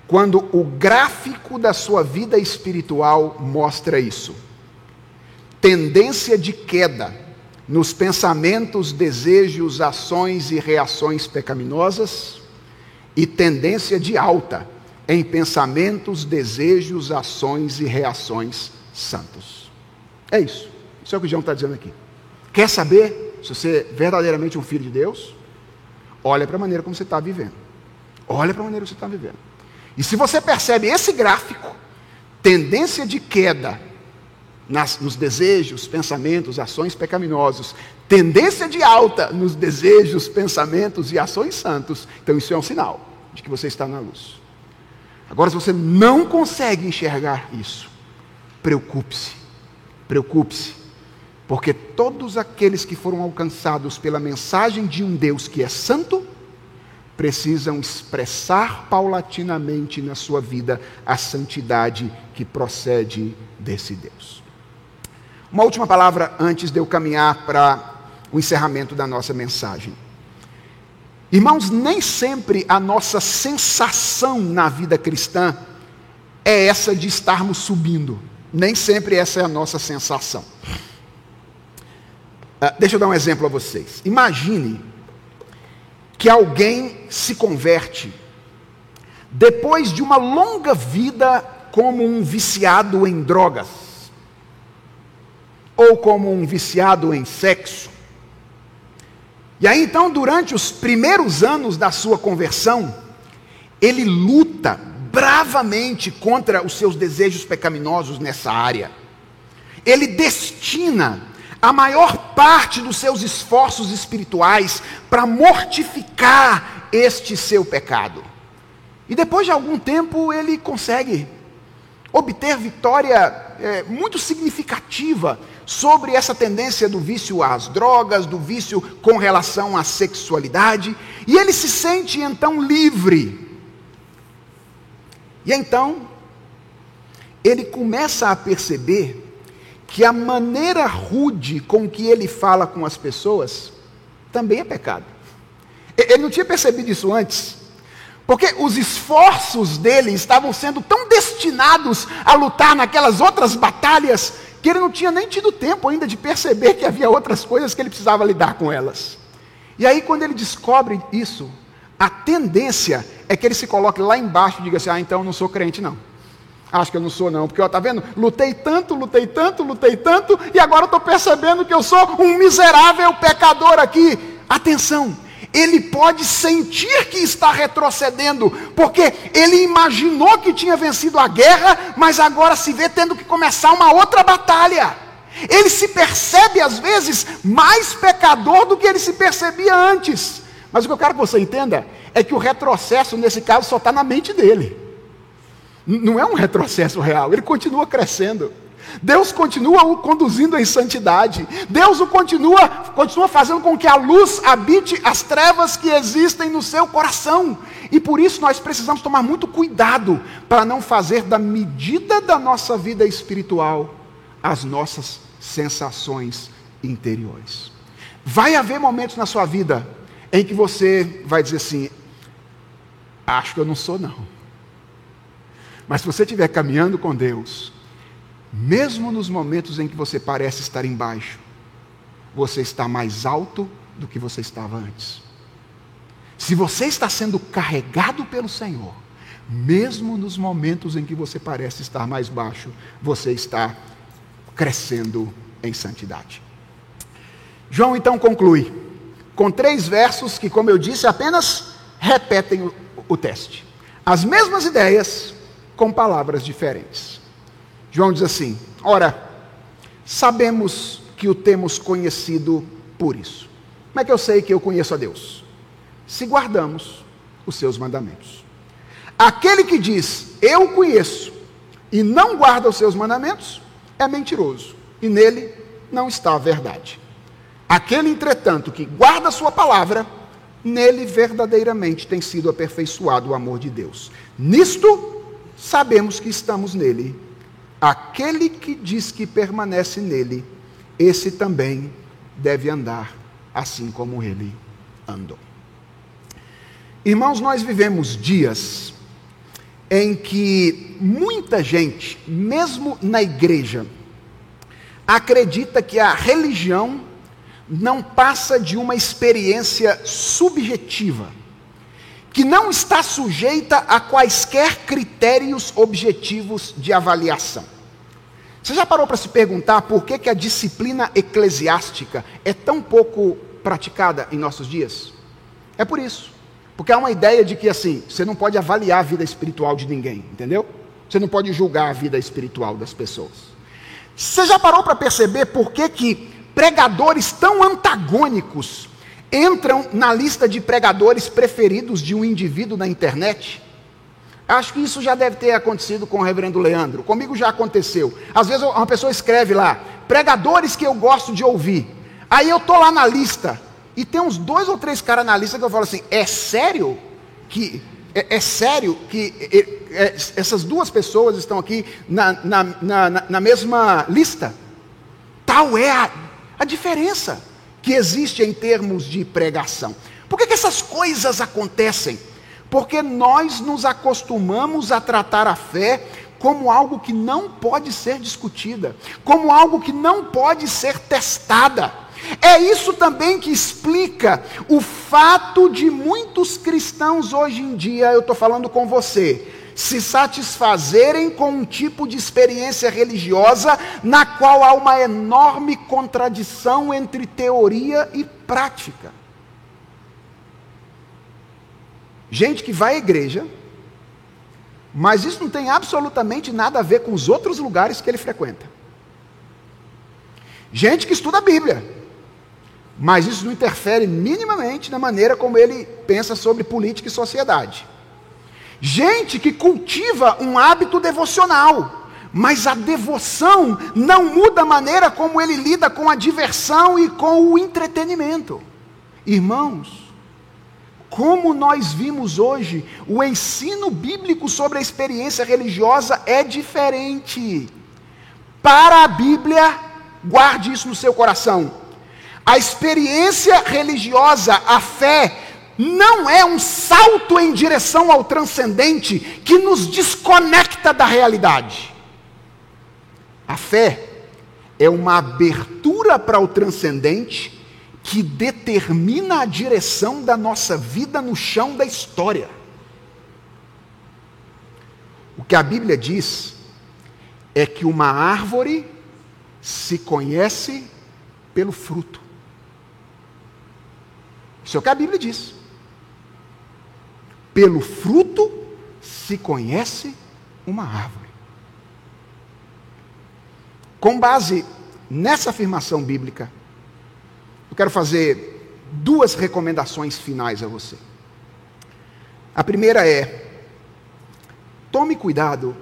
quando o gráfico da sua vida espiritual mostra isso. Tendência de queda nos pensamentos, desejos, ações e reações pecaminosas, e tendência de alta em pensamentos, desejos, ações e reações santos. É isso. Isso é o que João está dizendo aqui. Quer saber se você é verdadeiramente um filho de Deus? Olha para a maneira como você está vivendo. Olha para a maneira que você está vivendo. E se você percebe esse gráfico, tendência de queda nas, nos desejos, pensamentos, ações pecaminosos, tendência de alta nos desejos, pensamentos e ações santos, então isso é um sinal de que você está na luz. Agora, se você não consegue enxergar isso, preocupe-se, preocupe-se, porque todos aqueles que foram alcançados pela mensagem de um Deus que é santo, precisam expressar paulatinamente na sua vida a santidade que procede desse Deus. Uma última palavra antes de eu caminhar para o encerramento da nossa mensagem. Irmãos, nem sempre a nossa sensação na vida cristã é essa de estarmos subindo. Nem sempre essa é a nossa sensação. Uh, deixa eu dar um exemplo a vocês. Imagine que alguém se converte depois de uma longa vida como um viciado em drogas, ou como um viciado em sexo. E aí então, durante os primeiros anos da sua conversão, ele luta bravamente contra os seus desejos pecaminosos nessa área. Ele destina a maior parte dos seus esforços espirituais para mortificar este seu pecado. E depois de algum tempo ele consegue obter vitória é, muito significativa sobre essa tendência do vício às drogas, do vício com relação à sexualidade, e ele se sente então livre. E então, ele começa a perceber que a maneira rude com que ele fala com as pessoas também é pecado. Ele não tinha percebido isso antes, porque os esforços dele estavam sendo tão destinados a lutar naquelas outras batalhas que ele não tinha nem tido tempo ainda de perceber que havia outras coisas que ele precisava lidar com elas. E aí, quando ele descobre isso, a tendência é que ele se coloque lá embaixo e diga assim: Ah, então eu não sou crente, não. Acho que eu não sou, não, porque, ó, tá vendo? Lutei tanto, lutei tanto, lutei tanto, e agora eu estou percebendo que eu sou um miserável pecador aqui. Atenção, ele pode sentir que está retrocedendo, porque ele imaginou que tinha vencido a guerra, mas agora se vê tendo que começar uma outra batalha. Ele se percebe, às vezes, mais pecador do que ele se percebia antes. Mas o que eu quero que você entenda é que o retrocesso, nesse caso, só está na mente dele. Não é um retrocesso real, ele continua crescendo. Deus continua o conduzindo em santidade. Deus o continua, continua fazendo com que a luz habite as trevas que existem no seu coração. E por isso nós precisamos tomar muito cuidado para não fazer da medida da nossa vida espiritual as nossas sensações interiores. Vai haver momentos na sua vida em que você vai dizer assim: acho que eu não sou não. Mas se você estiver caminhando com Deus, mesmo nos momentos em que você parece estar embaixo, você está mais alto do que você estava antes. Se você está sendo carregado pelo Senhor, mesmo nos momentos em que você parece estar mais baixo, você está crescendo em santidade. João então conclui com três versos que, como eu disse, apenas repetem o, o teste. As mesmas ideias, com palavras diferentes. João diz assim: Ora, sabemos que o temos conhecido por isso. Como é que eu sei que eu conheço a Deus? Se guardamos os seus mandamentos. Aquele que diz, eu conheço, e não guarda os seus mandamentos, é mentiroso, e nele não está a verdade. Aquele, entretanto, que guarda a sua palavra, nele verdadeiramente tem sido aperfeiçoado o amor de Deus. Nisto sabemos que estamos nele. Aquele que diz que permanece nele, esse também deve andar assim como ele andou. Irmãos, nós vivemos dias em que muita gente, mesmo na igreja, acredita que a religião não passa de uma experiência subjetiva que não está sujeita a quaisquer critérios objetivos de avaliação. Você já parou para se perguntar por que, que a disciplina eclesiástica é tão pouco praticada em nossos dias? É por isso. Porque há uma ideia de que assim, você não pode avaliar a vida espiritual de ninguém, entendeu? Você não pode julgar a vida espiritual das pessoas. Você já parou para perceber por que, que pregadores tão antagônicos entram na lista de pregadores preferidos de um indivíduo na internet? Acho que isso já deve ter acontecido com o reverendo Leandro. Comigo já aconteceu. Às vezes uma pessoa escreve lá, pregadores que eu gosto de ouvir. Aí eu tô lá na lista e tem uns dois ou três caras na lista que eu falo assim: é sério que é, é sério que é, é, essas duas pessoas estão aqui na, na, na, na mesma lista? Tal é a, a diferença que existe em termos de pregação. Por que, que essas coisas acontecem? Porque nós nos acostumamos a tratar a fé como algo que não pode ser discutida, como algo que não pode ser testada. É isso também que explica o fato de muitos cristãos hoje em dia, eu estou falando com você, se satisfazerem com um tipo de experiência religiosa na qual há uma enorme contradição entre teoria e prática. Gente que vai à igreja, mas isso não tem absolutamente nada a ver com os outros lugares que ele frequenta. Gente que estuda a Bíblia, mas isso não interfere minimamente na maneira como ele pensa sobre política e sociedade. Gente que cultiva um hábito devocional, mas a devoção não muda a maneira como ele lida com a diversão e com o entretenimento. Irmãos, como nós vimos hoje, o ensino bíblico sobre a experiência religiosa é diferente. Para a Bíblia, guarde isso no seu coração. A experiência religiosa, a fé, não é um salto em direção ao transcendente que nos desconecta da realidade. A fé é uma abertura para o transcendente que determina a direção da nossa vida no chão da história. O que a Bíblia diz é que uma árvore se conhece pelo fruto. Isso é o que a Bíblia diz. Pelo fruto se conhece uma árvore. Com base nessa afirmação bíblica, eu quero fazer duas recomendações finais a você. A primeira é: tome cuidado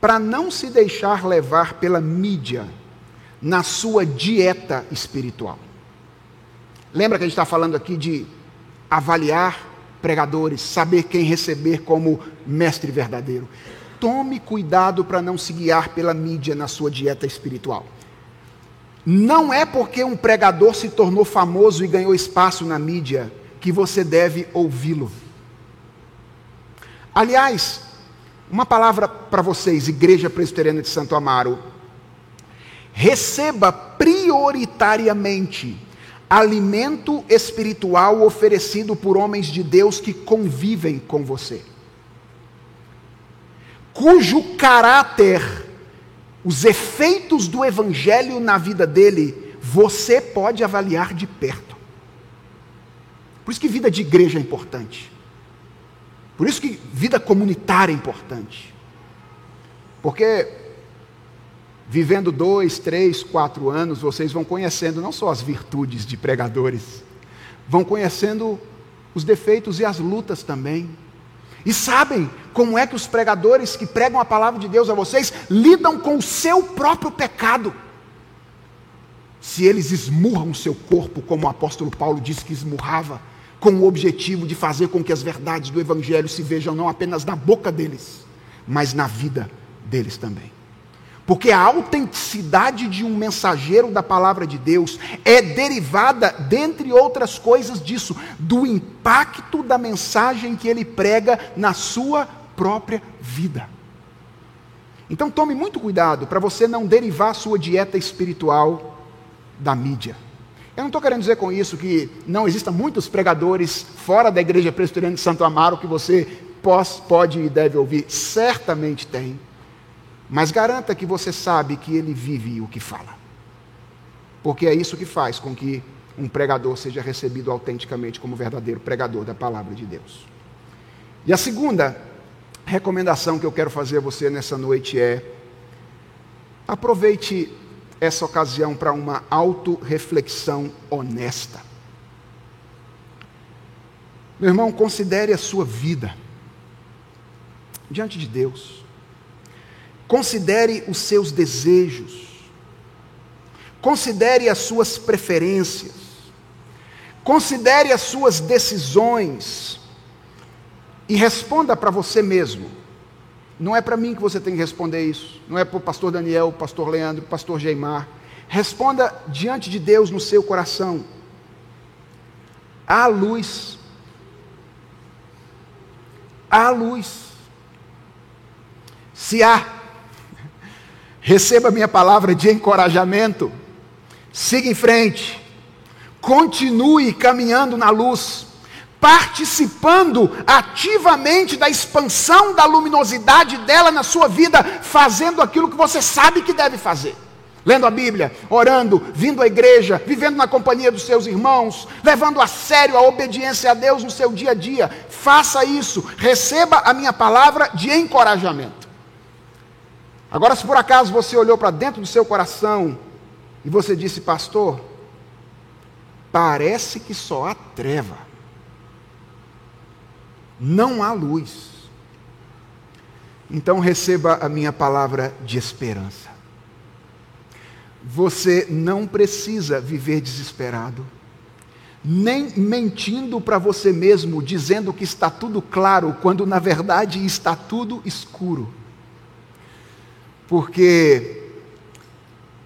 para não se deixar levar pela mídia na sua dieta espiritual. Lembra que a gente está falando aqui de avaliar pregadores, saber quem receber como mestre verdadeiro. Tome cuidado para não se guiar pela mídia na sua dieta espiritual. Não é porque um pregador se tornou famoso e ganhou espaço na mídia que você deve ouvi-lo. Aliás, uma palavra para vocês, Igreja Presbiteriana de Santo Amaro. Receba prioritariamente alimento espiritual oferecido por homens de Deus que convivem com você, cujo caráter os efeitos do Evangelho na vida dele, você pode avaliar de perto. Por isso que vida de igreja é importante. Por isso que vida comunitária é importante. Porque vivendo dois, três, quatro anos, vocês vão conhecendo não só as virtudes de pregadores, vão conhecendo os defeitos e as lutas também. E sabem como é que os pregadores que pregam a palavra de Deus a vocês lidam com o seu próprio pecado. Se eles esmurram o seu corpo, como o apóstolo Paulo disse que esmurrava, com o objetivo de fazer com que as verdades do Evangelho se vejam não apenas na boca deles, mas na vida deles também. Porque a autenticidade de um mensageiro da palavra de Deus é derivada, dentre outras coisas, disso, do impacto da mensagem que ele prega na sua própria vida. Então tome muito cuidado para você não derivar sua dieta espiritual da mídia. Eu não estou querendo dizer com isso que não existam muitos pregadores fora da igreja presbiteriana de Santo Amaro que você pode e deve ouvir. Certamente tem. Mas garanta que você sabe que ele vive o que fala. Porque é isso que faz com que um pregador seja recebido autenticamente como verdadeiro pregador da palavra de Deus. E a segunda recomendação que eu quero fazer a você nessa noite é: Aproveite essa ocasião para uma autorreflexão honesta. Meu irmão, considere a sua vida diante de Deus. Considere os seus desejos. Considere as suas preferências. Considere as suas decisões. E responda para você mesmo. Não é para mim que você tem que responder isso. Não é para o pastor Daniel, o pastor Leandro, o pastor Geimar. Responda diante de Deus no seu coração. Há luz há luz. Se há, receba a minha palavra de encorajamento, siga em frente, continue caminhando na luz, participando ativamente da expansão da luminosidade dela na sua vida, fazendo aquilo que você sabe que deve fazer lendo a Bíblia, orando, vindo à igreja, vivendo na companhia dos seus irmãos, levando a sério a obediência a Deus no seu dia a dia. Faça isso, receba a minha palavra de encorajamento. Agora, se por acaso você olhou para dentro do seu coração e você disse, pastor, parece que só há treva, não há luz. Então receba a minha palavra de esperança. Você não precisa viver desesperado, nem mentindo para você mesmo, dizendo que está tudo claro, quando na verdade está tudo escuro. Porque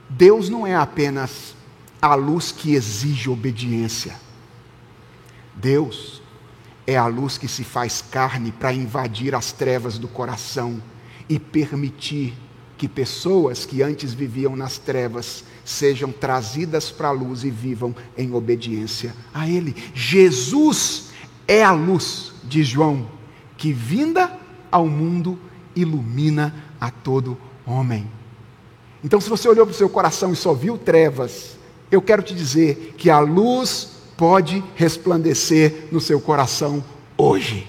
Deus não é apenas a luz que exige obediência. Deus é a luz que se faz carne para invadir as trevas do coração e permitir que pessoas que antes viviam nas trevas sejam trazidas para a luz e vivam em obediência a Ele. Jesus é a luz de João, que vinda ao mundo ilumina a todo homem. Então, se você olhou para o seu coração e só viu trevas, eu quero te dizer que a luz pode resplandecer no seu coração hoje.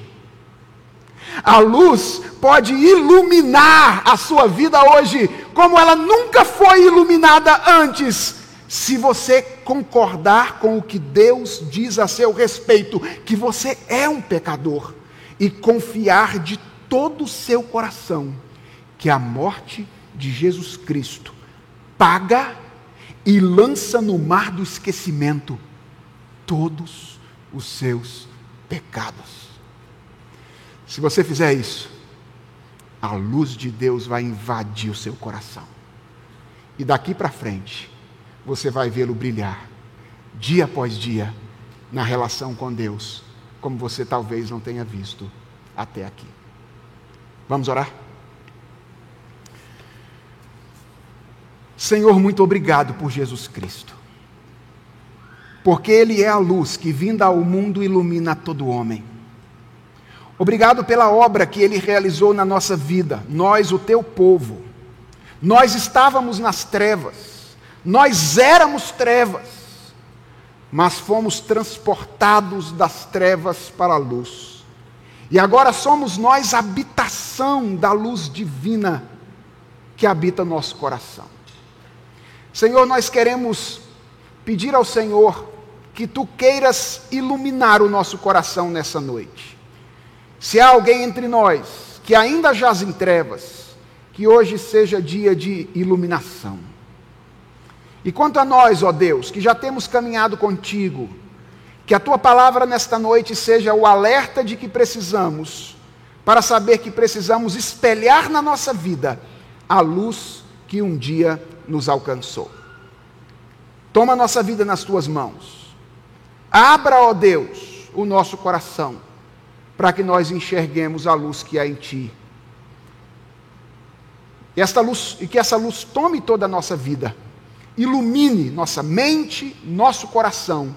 A luz pode iluminar a sua vida hoje, como ela nunca foi iluminada antes, se você concordar com o que Deus diz a seu respeito, que você é um pecador, e confiar de todo o seu coração que a morte de Jesus Cristo paga e lança no mar do esquecimento todos os seus pecados. Se você fizer isso, a luz de Deus vai invadir o seu coração. E daqui para frente, você vai vê-lo brilhar, dia após dia, na relação com Deus, como você talvez não tenha visto até aqui. Vamos orar? Senhor, muito obrigado por Jesus Cristo. Porque Ele é a luz que, vinda ao mundo, ilumina todo homem. Obrigado pela obra que ele realizou na nossa vida, nós, o teu povo. Nós estávamos nas trevas, nós éramos trevas, mas fomos transportados das trevas para a luz. E agora somos nós habitação da luz divina que habita nosso coração. Senhor, nós queremos pedir ao Senhor que tu queiras iluminar o nosso coração nessa noite se há alguém entre nós que ainda jaz em trevas, que hoje seja dia de iluminação. E quanto a nós, ó Deus, que já temos caminhado contigo, que a tua palavra nesta noite seja o alerta de que precisamos, para saber que precisamos espelhar na nossa vida a luz que um dia nos alcançou. Toma nossa vida nas tuas mãos. Abra, ó Deus, o nosso coração para que nós enxerguemos a luz que há em Ti. E, esta luz, e que essa luz tome toda a nossa vida, ilumine nossa mente, nosso coração,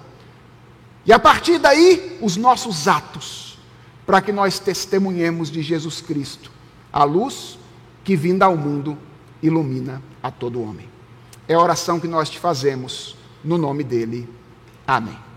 e a partir daí os nossos atos, para que nós testemunhemos de Jesus Cristo, a luz que vinda ao mundo ilumina a todo homem. É a oração que nós te fazemos, no nome dele. Amém.